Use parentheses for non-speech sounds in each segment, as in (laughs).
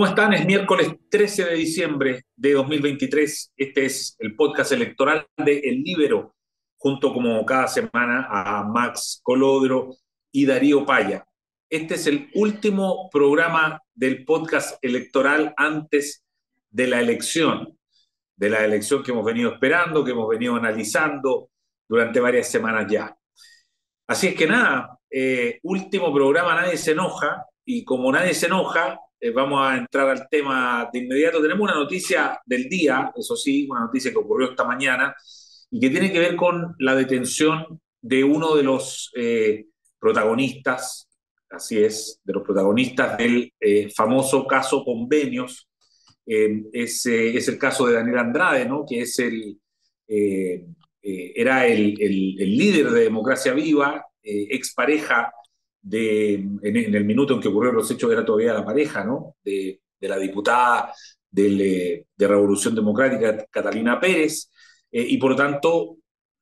¿Cómo están? Es miércoles 13 de diciembre de 2023. Este es el podcast electoral de El Libero, junto como cada semana a Max Colodro y Darío Paya. Este es el último programa del podcast electoral antes de la elección, de la elección que hemos venido esperando, que hemos venido analizando durante varias semanas ya. Así es que nada, eh, último programa, nadie se enoja, y como nadie se enoja, eh, vamos a entrar al tema de inmediato. Tenemos una noticia del día, eso sí, una noticia que ocurrió esta mañana y que tiene que ver con la detención de uno de los eh, protagonistas, así es, de los protagonistas del eh, famoso caso Convenios. es, el caso de Daniel Andrade, ¿no? que es el, era el, el, el, líder de Democracia Viva, expareja en, el minuto en que ocurrieron los hechos era todavía la pareja, ¿no? De, la diputada de, Revolución Democrática, Catalina Pérez, eh, y por lo tanto,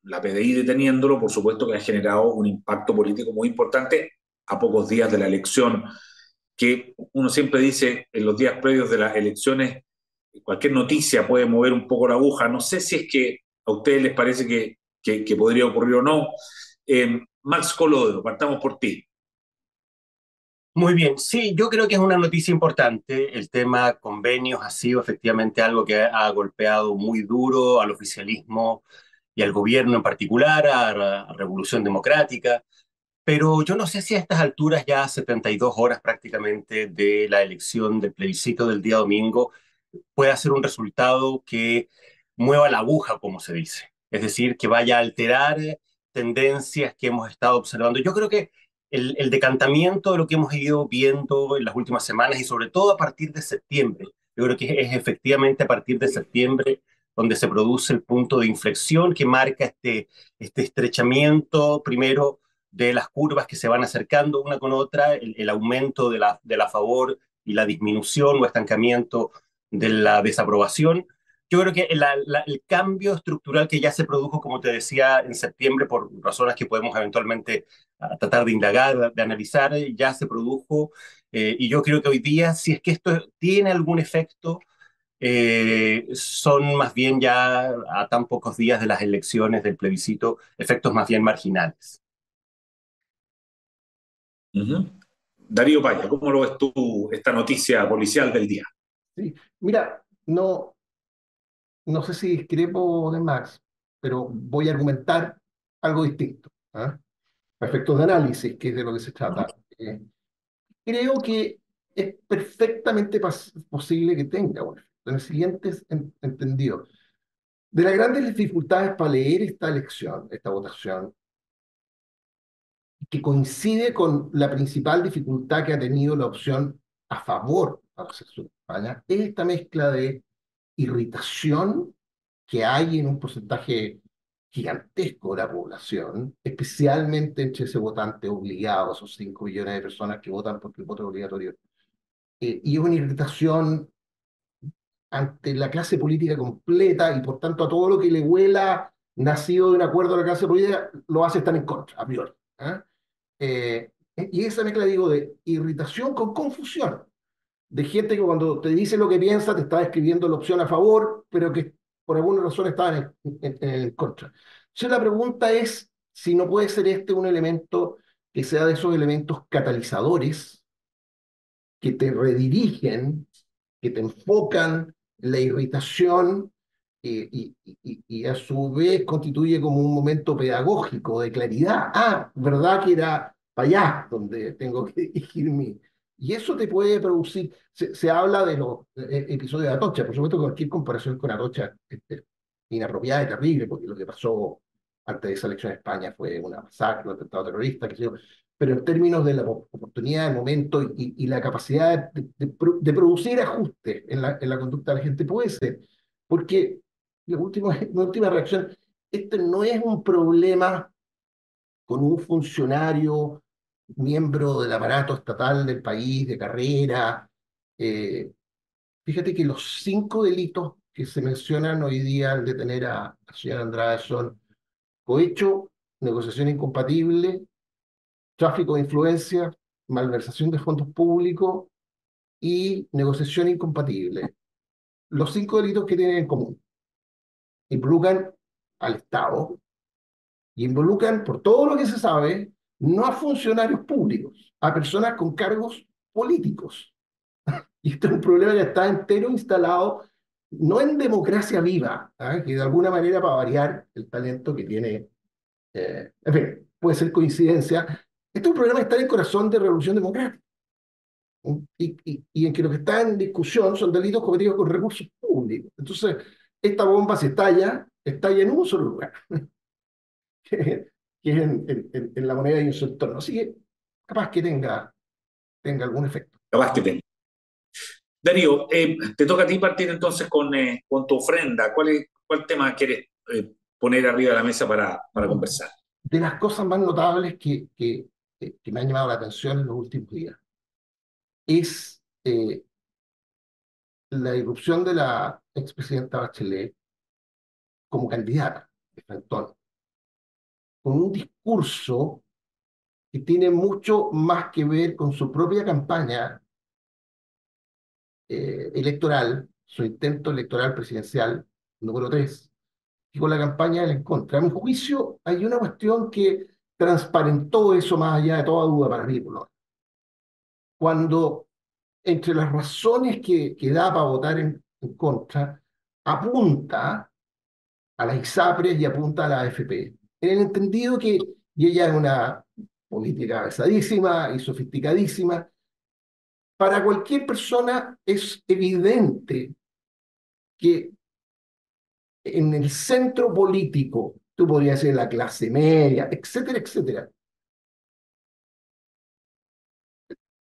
la PDI deteniéndolo, por supuesto que ha generado un impacto político muy importante a pocos días de la elección, que uno siempre dice en los días previos de las elecciones, cualquier noticia puede mover un poco la aguja. No sé si es que a ustedes les parece que, que, podría ocurrir o no. Eh, Max Colodro, partamos por ti. Muy bien, sí, yo creo que es una noticia importante. El tema convenios ha sido efectivamente algo que ha golpeado muy duro al oficialismo y al gobierno en particular, a la Revolución Democrática. Pero yo no sé si a estas alturas, ya 72 horas prácticamente de la elección del plebiscito del día domingo, pueda ser un resultado que mueva la aguja, como se dice. Es decir, que vaya a alterar tendencias que hemos estado observando. Yo creo que el, decantamiento de lo que hemos ido viendo en las últimas semanas y sobre todo a partir de septiembre. Yo creo que es efectivamente a partir de septiembre donde se produce el punto de inflexión que marca este, este estrechamiento, primero, de las curvas que se van acercando una con otra, el, el aumento de la, de la favor y la disminución o estancamiento de la desaprobación, yo creo que el cambio estructural que ya se produjo, como te decía, en septiembre, por razones que podemos eventualmente ah, tratar de indagar, de analizar, ya se produjo. Eh, y yo creo que hoy día, si es que esto tiene algún efecto, eh, son más bien ya a tan pocos días de las elecciones del plebiscito, efectos más bien marginales. Darío Paya, ¿cómo lo ves tú esta noticia policial del día? Sí, mira, no, no sé si discrepo de Max, pero voy a argumentar algo distinto. ¿ah? Efectos de análisis, que es de lo que se trata. Eh, creo que es perfectamente posible que tenga un efecto. En el siguiente entendido. De las grandes dificultades para leer esta elección, esta votación, que coincide con la principal dificultad que ha tenido la opción a favor de la sección de España, es esta mezcla de irritación que hay en un porcentaje gigantesco de la población, especialmente entre ese votante obligado, esos 5 millones de personas que votan porque el voto es obligatorio, eh, y una irritación ante la clase política completa y por tanto a todo lo que le huela nacido de un acuerdo a la clase política, lo hace estar en contra, a priori. ¿ah? Eh, y esa mezcla, digo, de irritación con confusión de gente que cuando te dice lo que piensa te está escribiendo la opción a favor, pero que por alguna razón estaban en, en, contra. Entonces la pregunta es si no puede ser este un elemento que sea de esos elementos catalizadores que te redirigen, que te enfocan la irritación eh, y, y, a su vez constituye como un momento pedagógico de claridad. Ah, ¿verdad que era para allá donde tengo que (laughs) dirigir mi, y eso te puede producir, se, habla de los eh, episodios de Atocha, por supuesto que cualquier comparación con Atocha es, inapropiada y terrible, porque lo que pasó antes de esa elección en España fue una masacre, un atentado terrorista, qué sé yo. Pero en términos de la oportunidad, del momento y, la capacidad de, producir ajustes en la, en la conducta de la gente, puede ser. Porque (laughs) la última, última reacción, este no es un problema con un funcionario miembro del aparato estatal del país, de carrera. Eh, fíjate que los cinco delitos que se mencionan hoy día al detener a la señora Andrade son cohecho, negociación incompatible, tráfico de influencia, malversación de fondos públicos y negociación incompatible. Los cinco delitos que tienen en común. Involucran al Estado y involucran, por todo lo que se sabe, no a funcionarios públicos, a personas con cargos políticos. (laughs) Y este es un problema que está entero instalado, no en democracia viva, ¿ah? que de alguna manera para variar el talento que tiene, eh, en fin, puede ser coincidencia. Este es un problema que está en el corazón de Revolución Democrática. Y, y, y, en que lo que está en discusión son delitos cometidos con recursos públicos. Entonces, esta bomba se estalla, estalla en un solo lugar, (laughs) que, es en, en, en, la moneda y en su entorno. Así que capaz que tenga, tenga algún efecto. Capaz que tenga. Darío, eh, te toca a ti partir entonces con, eh, con tu ofrenda. ¿Cuál, es, ¿Cuál tema quieres eh, poner arriba de la mesa para, para conversar? De las cosas más notables que, que, que me han llamado la atención en los últimos días es la irrupción de la expresidenta Bachelet como candidata de Frentón, con un discurso que tiene mucho más que ver con su propia campaña eh, electoral, su intento electoral presidencial número 3, y con la campaña en contra. A mi juicio, hay una cuestión que transparentó eso más allá de toda duda para mí, Cuando entre las razones que, que da para votar en, en contra, apunta a la ISAPRES y apunta a la AFP, en el entendido que, y ella es una política avanzadísima y sofisticadísima, para cualquier persona es evidente que en el centro político, tú podrías decir la clase media, etcétera, etcétera,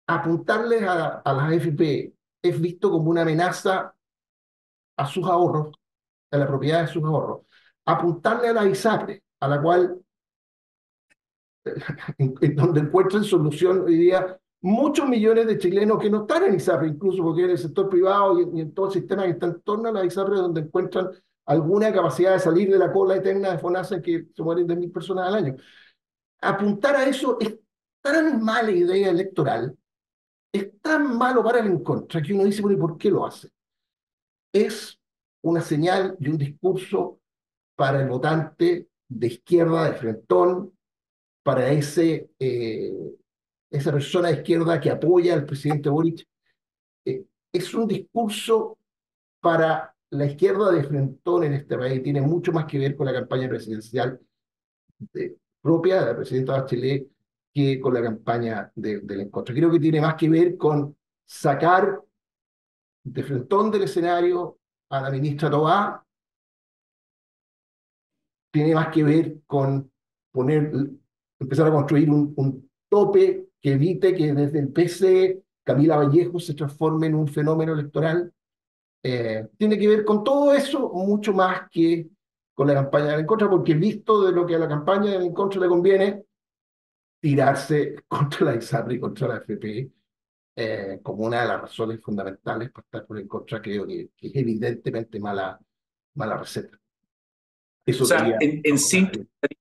apuntarles a, a las AFP es visto como una amenaza a sus ahorros, a la propiedad de sus ahorros. Apuntarle a la ISAPRE, a la cual, (laughs) en, donde encuentran solución hoy día muchos millones de chilenos que no están en ISAPRE, incluso porque en el sector privado y, en todo el sistema que está en torno a la ISAPRE, donde encuentran alguna capacidad de salir de la cola eterna de FONASA que se mueren de mil personas al año. Apuntar a eso es tan mala idea electoral, es tan malo para el en que uno dice, bueno, ¿y por qué lo hace? Es una señal y un discurso para el votante de izquierda, de frentón, para ese eh, esa persona de izquierda que apoya al presidente Boric, eh, es un discurso para la izquierda de Frentón en este país, tiene mucho más que ver con la campaña presidencial propia de la presidenta Bachelet que con la campaña de, del encuentro. Creo que tiene más que ver con sacar de Frentón del escenario a la ministra Tobá, tiene más que ver con poner, empezar a construir un, un tope que evite que desde el PC Camila Vallejo se transforme en un fenómeno electoral. Eh, tiene que ver con todo eso mucho más que con la campaña del encuentro, porque visto de lo que a la campaña del encuentro le conviene, tirarse (laughs) contra la ISAPRE y contra la FP eh, como una de las razones fundamentales para estar por el contra, creo que, es evidentemente mala, mala receta. Eso o sea, en, en sí,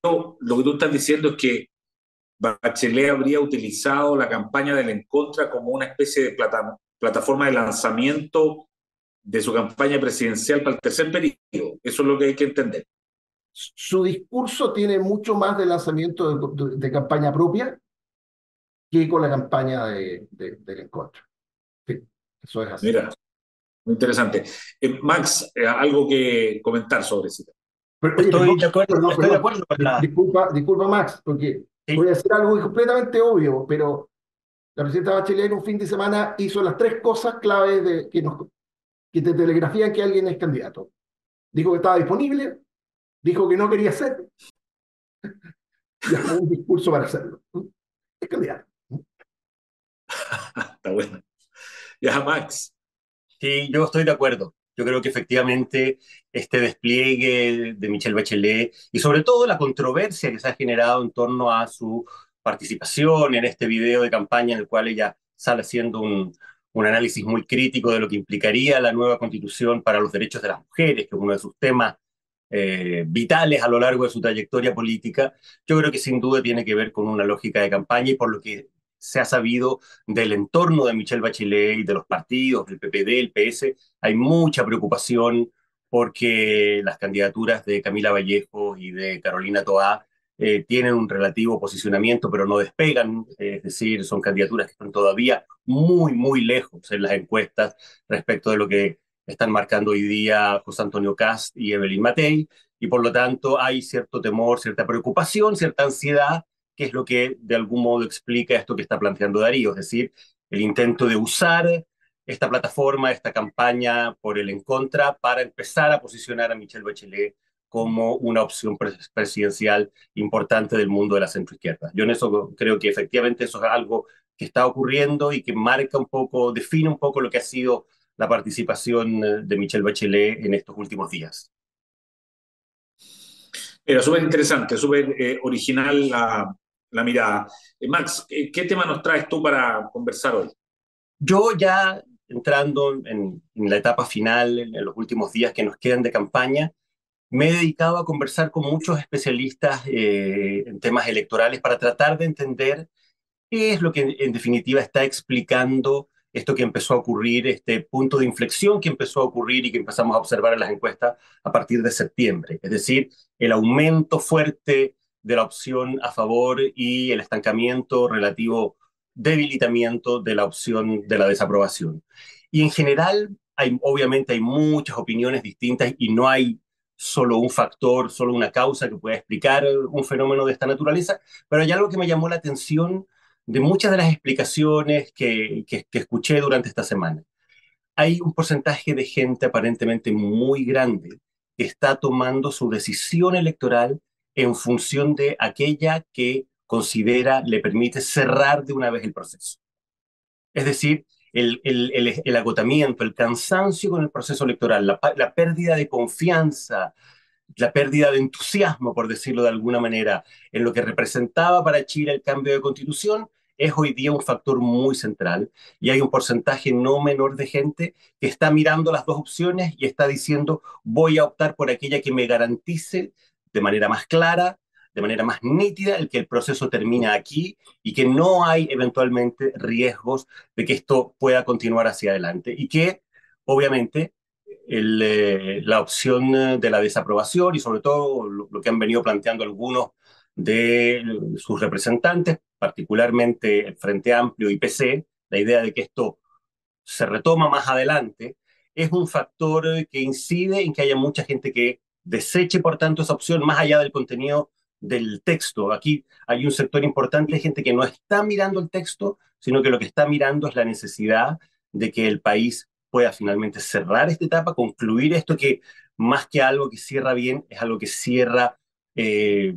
lo que tú estás diciendo es que Bachelet habría utilizado la campaña del En Contra como una especie de plata, plataforma de lanzamiento de su campaña presidencial para el tercer periodo. Eso es lo que hay que entender. Su discurso tiene mucho más de lanzamiento de, campaña propia que con la campaña de, del. Sí, eso es así. Mira, muy interesante. Eh, Max, eh, algo que comentar sobre eso. Estoy, de acuerdo, estoy de acuerdo con la... Disculpa, disculpa, Max, porque Voy a decir algo completamente obvio, pero la presidenta Bachelet en un fin de semana hizo las tres cosas claves de, que, nos, que te telegrafían que alguien es candidato. Dijo que estaba disponible, dijo que no quería ser, (laughs) y hace un discurso para hacerlo. Es candidato. (laughs) Está bueno. Ya, Max. Sí, yo estoy de acuerdo. Yo creo que efectivamente este despliegue de Michelle Bachelet y sobre todo la controversia que se ha generado en torno a su participación en este video de campaña en el cual ella sale haciendo un, un análisis muy crítico de lo que implicaría la nueva constitución para los derechos de las mujeres, que es uno de sus temas eh, vitales a lo largo de su trayectoria política, yo creo que sin duda tiene que ver con una lógica de campaña y por lo que se ha sabido del entorno de Michelle Bachelet y de los partidos, del PPD, el PS, hay mucha preocupación porque las candidaturas de Camila Vallejo y de Carolina Toá eh, tienen un relativo posicionamiento, pero no despegan, es decir, son candidaturas que están todavía muy, muy lejos en las encuestas respecto de lo que están marcando hoy día José Antonio Cast y Evelyn Matei, y por lo tanto hay cierto temor, cierta preocupación, cierta ansiedad, que es lo que de algún modo explica esto que está planteando Darío, es decir, el intento de usar esta plataforma, esta campaña por el en contra para empezar a posicionar a Michelle Bachelet como una opción presidencial importante del mundo de la centroizquierda. Yo en eso creo que efectivamente eso es algo que está ocurriendo y que marca un poco, define un poco lo que ha sido la participación eh, de Michelle Bachelet en estos últimos días. Era súper interesante, súper eh, original la, la mirada. Eh, Max, ¿qué tema nos traes tú para conversar hoy? Yo ya entrando en, la etapa final, en los últimos días que nos quedan de campaña, me he dedicado a conversar con muchos especialistas eh, en temas electorales para tratar de entender qué es lo que en definitiva está explicando esto que empezó a ocurrir, este punto de inflexión que empezó a ocurrir y que empezamos a observar en las encuestas a partir de septiembre. Es decir, el aumento fuerte de la opción a favor y el estancamiento relativo debilitamiento de la opción de la desaprobación. Y en general, hay, obviamente hay muchas opiniones distintas y no hay solo un factor, solo una causa que pueda explicar un fenómeno de esta naturaleza, pero hay algo que me llamó la atención de muchas de las explicaciones que, que, escuché durante esta semana. Hay un porcentaje de gente aparentemente muy grande que está tomando su decisión electoral en función de aquella que considera le permite cerrar de una vez el proceso. Es decir, el, agotamiento, el cansancio con el proceso electoral, la, la, pérdida de confianza, la pérdida de entusiasmo, por decirlo de alguna manera, en lo que representaba para Chile el cambio de constitución, es hoy día un factor muy central y hay un porcentaje no menor de gente que está mirando las dos opciones y está diciendo voy a optar por aquella que me garantice de manera más clara, de manera más nítida el que el proceso termina aquí y que no hay eventualmente riesgos de que esto pueda continuar hacia adelante y que obviamente eh, la opción de la desaprobación y sobre todo lo, lo, que han venido planteando algunos de sus representantes, particularmente el Frente Amplio y PC, la idea de que esto se retoma más adelante, es un factor que incide en que haya mucha gente que deseche, por tanto, esa opción más allá del contenido del texto. Aquí hay un sector importante de gente que no está mirando el texto, sino que lo que está mirando es la necesidad de que el país pueda finalmente cerrar esta etapa, concluir esto que más que algo que cierra bien, es algo que cierra eh,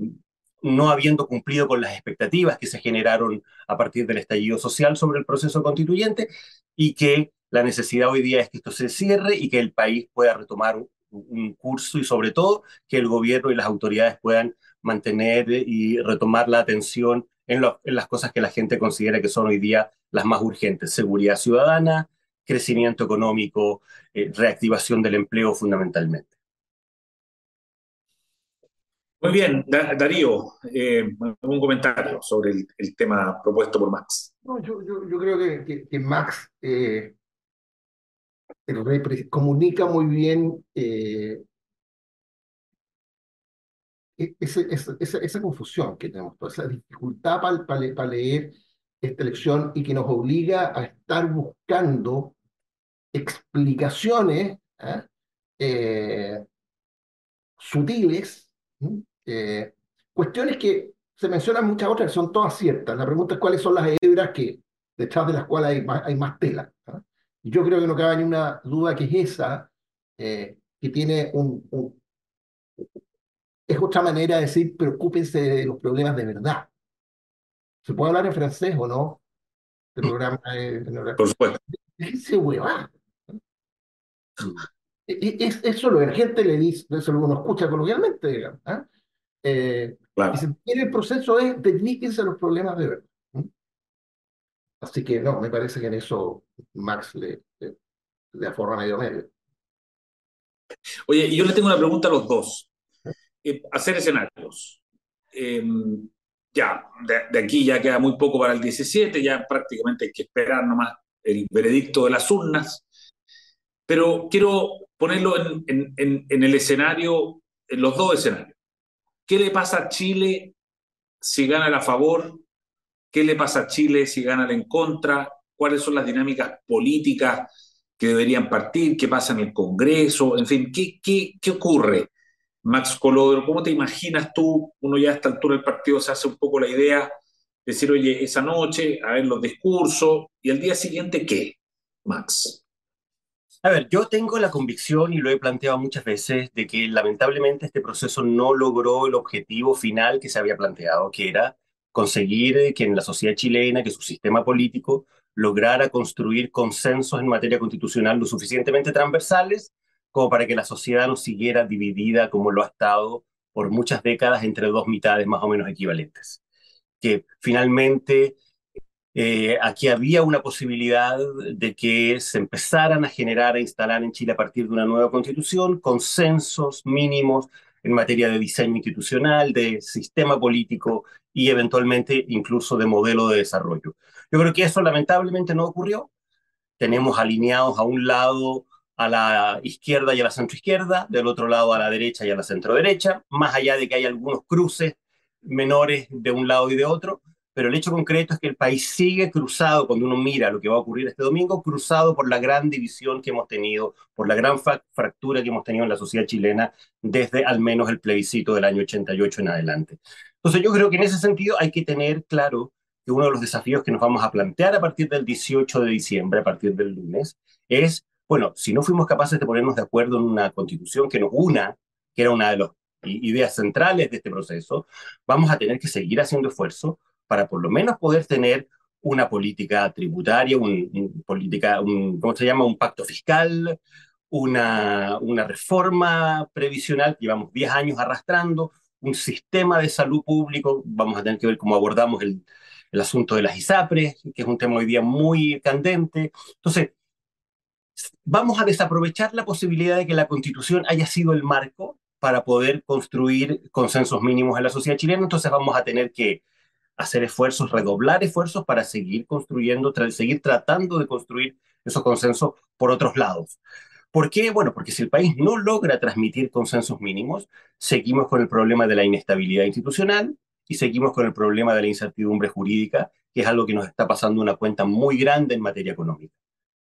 no habiendo cumplido con las expectativas que se generaron a partir del estallido social sobre el proceso constituyente y que la necesidad hoy día es que esto se cierre y que el país pueda retomar un, curso y sobre todo que el gobierno y las autoridades puedan mantener y retomar la atención en, en, las cosas que la gente considera que son hoy día las más urgentes, seguridad ciudadana, crecimiento económico, eh, reactivación del empleo fundamentalmente. Muy bien, Darío, eh, un comentario sobre el, el, tema propuesto por Max. No, yo, yo, yo, creo que, que, que Max eh, comunica muy bien eh, e-, ese, esa, esa, confusión que tenemos, esa dificultad para pa, leer esta lección y que nos obliga a estar buscando explicaciones ¿eh? Eh, sutiles, eh, cuestiones que se mencionan muchas otras son todas ciertas. La pregunta es cuáles son las hebras que, detrás de las cuales hay más tela. Y yo creo que no cabe ninguna duda que es esa, que tiene un, un es otra manera de decir preocúpense de los problemas de verdad. ¿Se puede hablar en francés o no? El programa de, Por supuesto. Ese huevón. E, e, es, eso lo que la gente le dice, eso lo uno escucha coloquialmente, digamos. ¿eh? Eh, claro. Y el proceso es dedíquense a los problemas de verdad. Así que no, me parece que en eso Max le, le, le aforra medio medio. Oye, y yo le tengo una pregunta a los dos. Eh, hacer escenarios. Eh, ya, de, aquí ya queda muy poco para el 17, ya prácticamente hay que esperar nomás el veredicto de las urnas. Pero quiero ponerlo en, en el escenario, en los dos escenarios. ¿Qué le pasa a Chile si gana a favor? ¿Qué le pasa a Chile si gana en contra? ¿Cuáles son las dinámicas políticas que deberían partir? ¿Qué pasa en el Congreso? En fin, ¿qué, qué, qué ocurre? Max Colodro, ¿cómo te imaginas tú? Uno ya a esta altura del partido se hace un poco la idea de decir, oye, esa noche, a ver los discursos, y al día siguiente, ¿qué, Max? A ver, yo tengo la convicción, y lo he planteado muchas veces, de que lamentablemente este proceso no logró el objetivo final que se había planteado, que era conseguir que en la sociedad chilena, que su sistema político lograra construir consensos en materia constitucional lo suficientemente transversales como para que la sociedad no siguiera dividida como lo ha estado por muchas décadas entre dos mitades más o menos equivalentes. Que finalmente eh, aquí había una posibilidad de que se empezaran a generar, a instalar en Chile a partir de una nueva constitución, consensos mínimos en materia de diseño institucional, de sistema político y eventualmente incluso de modelo de desarrollo. Yo creo que eso lamentablemente no ocurrió. Tenemos alineados a un lado a la izquierda y a la centroizquierda, del otro lado a la derecha y a la centroderecha, más allá de que hay algunos cruces menores de un lado y de otro, pero el hecho concreto es que el país sigue cruzado, cuando uno mira lo que va a ocurrir este domingo, cruzado por la gran división que hemos tenido, por la gran fractura que hemos tenido en la sociedad chilena desde al menos el plebiscito del año 88 en adelante. Entonces yo creo que en ese sentido hay que tener claro que uno de los desafíos que nos vamos a plantear a partir del 18 de diciembre, a partir del lunes, es, bueno, si no fuimos capaces de ponernos de acuerdo en una constitución que nos una, que era una de las ideas centrales de este proceso, vamos a tener que seguir haciendo esfuerzo para por lo menos poder tener una política tributaria, un, política, un, ¿cómo se llama? Un pacto fiscal, una, una reforma previsional que llevamos 10 años arrastrando, un sistema de salud público, vamos a tener que ver cómo abordamos el, el asunto de las ISAPRES, que es un tema hoy día muy candente. Entonces, vamos a desaprovechar la posibilidad de que la constitución haya sido el marco para poder construir consensos mínimos en la sociedad chilena, entonces vamos a tener que hacer esfuerzos, redoblar esfuerzos para seguir construyendo, seguir tratando de construir esos consensos por otros lados. ¿Por qué? Bueno, porque si el país no logra transmitir consensos mínimos, seguimos con el problema de la inestabilidad institucional y seguimos con el problema de la incertidumbre jurídica, que es algo que nos está pasando una cuenta muy grande en materia económica.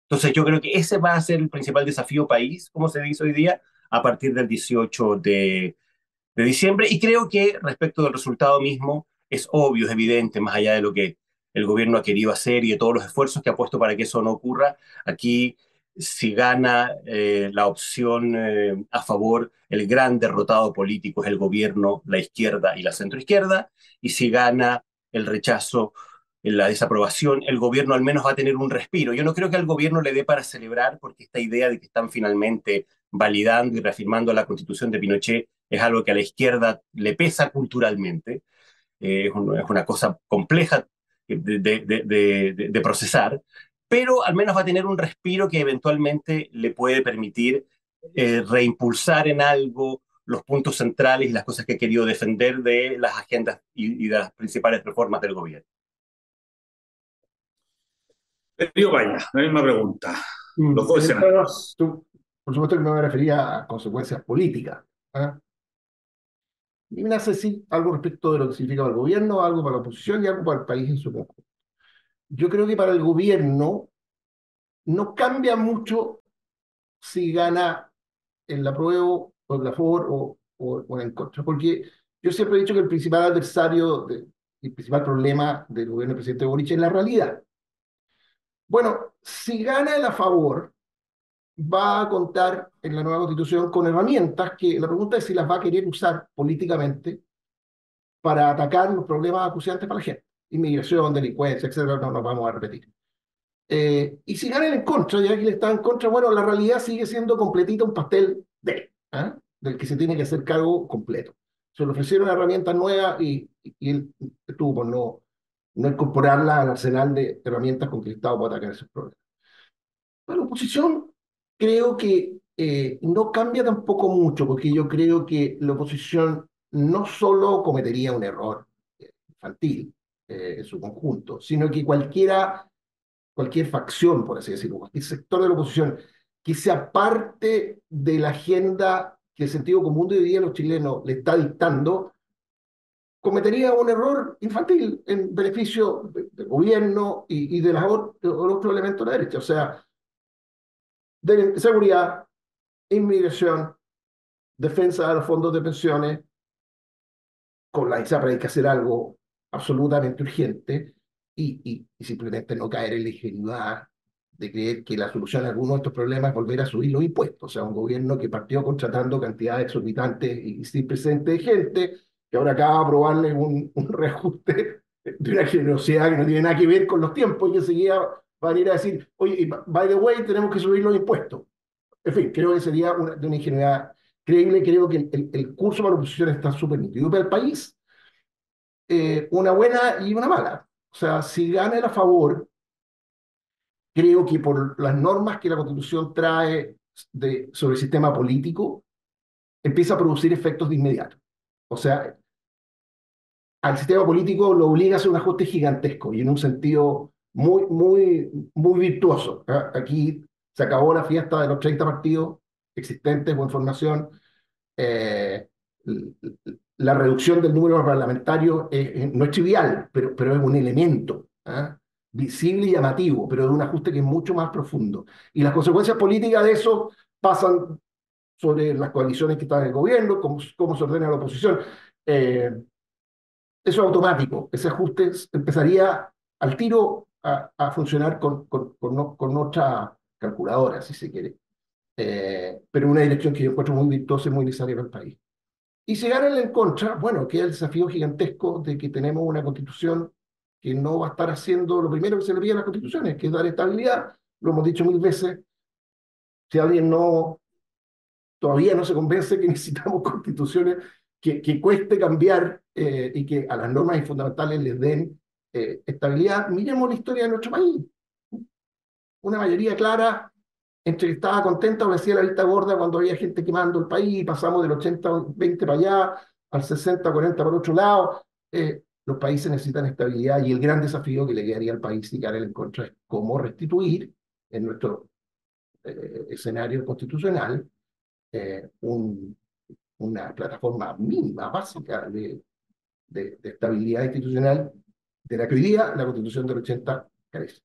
Entonces yo creo que ese va a ser el principal desafío país, como se dice hoy día, a partir del 18 de, de diciembre. Y creo que respecto del resultado mismo, es obvio, es evidente, más allá de lo que el gobierno ha querido hacer y de todos los esfuerzos que ha puesto para que eso no ocurra, aquí si gana eh, la opción eh, a favor, el gran derrotado político es el gobierno, la izquierda y la centroizquierda, y si gana el rechazo, la desaprobación, el gobierno al menos va a tener un respiro. Yo no creo que al gobierno le dé para celebrar, porque esta idea de que están finalmente validando y reafirmando la constitución de Pinochet es algo que a la izquierda le pesa culturalmente. Eh, es, una cosa compleja de, procesar, pero al menos va a tener un respiro que eventualmente le puede permitir eh, reimpulsar en algo los puntos centrales y las cosas que ha querido defender de las agendas y, de las principales reformas del gobierno. Río Vaya, la misma pregunta. Mm, los dos escenarios. por supuesto que me voy a referir a consecuencias políticas. ¿eh? Y me hace decir algo respecto de lo que significa para el gobierno, algo para la oposición y algo para el país en su conjunto. Yo creo que para el gobierno no cambia mucho si gana el apruebo o el a favor o, o, en contra, porque yo siempre he dicho que el principal adversario, de, el principal problema del gobierno del presidente Boric es la realidad. Bueno, si gana el a favor, va a contar en la nueva constitución con herramientas que la pregunta es si las va a querer usar políticamente para atacar los problemas acuciantes para la gente. Inmigración, delincuencia, etcétera, no nos vamos a repetir. Eh, y si ganan en contra, ya que le está en contra, bueno, la realidad sigue siendo completita un pastel de ¿eh? del que se tiene que hacer cargo completo. Se le ofrecieron herramientas nuevas y, y, él tuvo por no, no incorporarla al arsenal de herramientas con que el Estado puede atacar esos problemas. La oposición creo que eh, no cambia tampoco mucho, porque yo creo que la oposición no solo cometería un error infantil eh, en su conjunto, sino que cualquiera, cualquier facción, por así decirlo, cualquier sector de la oposición que sea parte de la agenda que el sentido común de hoy día los chilenos le está dictando, cometería un error infantil en beneficio del gobierno y, de, los otros elementos de la derecha. O sea, de seguridad, inmigración, defensa de los fondos de pensiones, con la ISAPRA hay que hacer algo absolutamente urgente y, y, simplemente no caer en la ingenuidad de creer que la solución a algunos de estos problemas es volver a subir los impuestos. O sea, un gobierno que partió contratando cantidades exorbitantes y sin presente de gente, que ahora acaba de aprobarle un, un reajuste de una generosidad que no tiene nada que ver con los tiempos y enseguida van a ir a decir, oye, by the way, tenemos que subir los impuestos. En fin, creo que sería una, de una ingenuidad creíble. Creo que el, el, curso para la oposición está súper nítido. Para el país, eh, una buena y una mala. O sea, si gana a favor, creo que por las normas que la Constitución trae de, sobre el sistema político, empieza a producir efectos de inmediato. O sea, al sistema político lo obliga a hacer un ajuste gigantesco y en un sentido muy, muy, muy virtuoso. ¿ah? Aquí se acabó la fiesta de los 30 partidos existentes o formación. Eh, la reducción del número parlamentario no es trivial, pero, pero es un elemento ¿ah? visible y llamativo, pero de un ajuste que es mucho más profundo. Y las consecuencias políticas de eso pasan sobre las coaliciones que están en el gobierno, cómo, cómo se ordena la oposición. Eh, eso es automático. Ese ajuste empezaría al tiro a, a funcionar con, con, con, con, otra calculadora, si se quiere. Eh, pero una dirección que yo encuentro muy virtuosa y muy necesaria para el país. Y si gana en contra, bueno, queda el desafío gigantesco de que tenemos una constitución que no va a estar haciendo lo primero que se le pide a las constituciones, que es dar estabilidad. Lo hemos dicho mil veces. Si alguien no todavía no se convence que (laughs) necesitamos constituciones que, que cueste cambiar eh, y que a las normas fundamentales les den eh, estabilidad, miremos la historia de nuestro país. Una mayoría clara entre que estaba contenta o hacía la vista gorda cuando había gente quemando el país, pasamos del 80-20 para allá, al 60-40 para otro lado. Eh, los países necesitan estabilidad y el gran desafío que le quedaría al país y en contra es cómo restituir en nuestro escenario constitucional eh, un, una plataforma mínima, básica de, de, estabilidad institucional de la que la Constitución del 80 carece.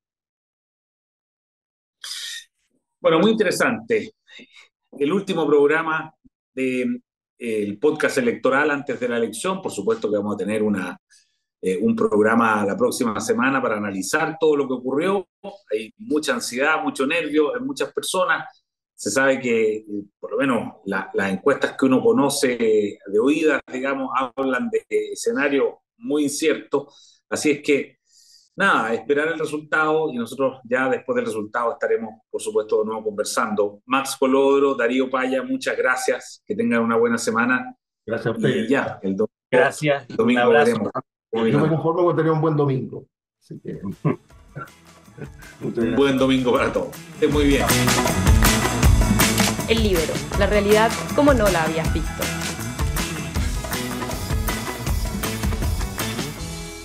Bueno, muy interesante. El último programa del el podcast electoral antes de la elección, por supuesto que vamos a tener una, eh, un programa la próxima semana para analizar todo lo que ocurrió. Hay mucha ansiedad, mucho nervio en muchas personas se sabe que, eh, por lo menos, las encuestas que uno conoce de oídas, digamos, hablan de escenarios muy inciertos. Así es que, nada, esperar el resultado y nosotros ya después del resultado estaremos, por supuesto, de nuevo conversando. Max Colodro, Darío Paya, muchas gracias. Que tengan una buena semana. Gracias a ustedes. Y ya, el domingo, gracias. El domingo un. Yo me conformo con tener un buen domingo. (laughs) un buen domingo para todos. muy bien. El libro, la realidad como no la habías visto.